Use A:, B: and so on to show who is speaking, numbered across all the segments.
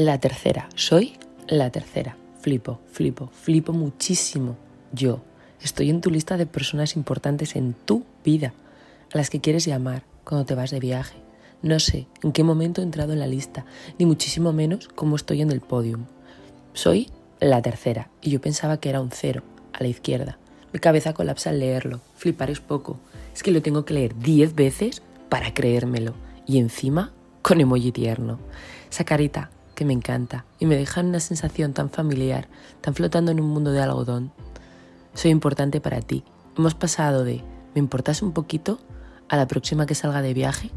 A: La tercera, soy la tercera. Flipo, flipo, flipo muchísimo. Yo estoy en tu lista de personas importantes en tu vida, a las que quieres llamar cuando te vas de viaje. No sé en qué momento he entrado en la lista, ni muchísimo menos cómo estoy en el podium. Soy la tercera, y yo pensaba que era un cero, a la izquierda. Mi cabeza colapsa al leerlo. Flipar es poco. Es que lo tengo que leer diez veces para creérmelo. Y encima con emoji tierno. Esa carita que me encanta y me deja una sensación tan familiar, tan flotando en un mundo de algodón. Soy importante para ti. Hemos pasado de ¿me importas un poquito? a la próxima que salga de viaje,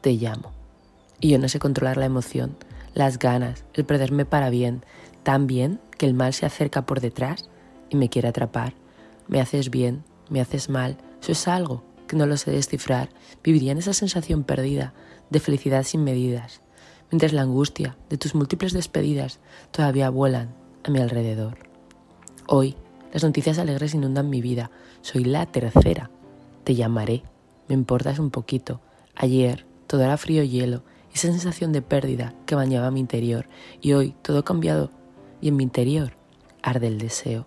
A: te llamo. Y yo no sé controlar la emoción, las ganas, el perderme para bien, tan bien que el mal se acerca por detrás y me quiere atrapar. Me haces bien, me haces mal, eso es algo que no lo sé descifrar. Viviría en esa sensación perdida de felicidad sin medidas, mientras la angustia de tus múltiples despedidas todavía vuelan a mi alrededor. Hoy, las noticias alegres inundan mi vida. Soy la tercera. Te llamaré. Me importas un poquito. Ayer todo era frío hielo, esa sensación de pérdida que bañaba mi interior. Y hoy todo ha cambiado y en mi interior arde el deseo.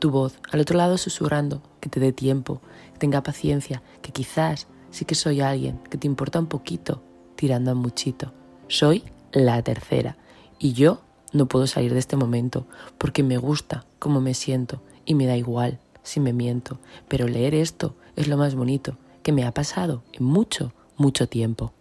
A: Tu voz al otro lado susurrando que te dé tiempo, que tenga paciencia, que quizás sí que soy alguien que te importa un poquito, tirando a muchito. Soy la tercera y yo no puedo salir de este momento porque me gusta cómo me siento y me da igual si me miento, pero leer esto es lo más bonito que me ha pasado en mucho, mucho tiempo.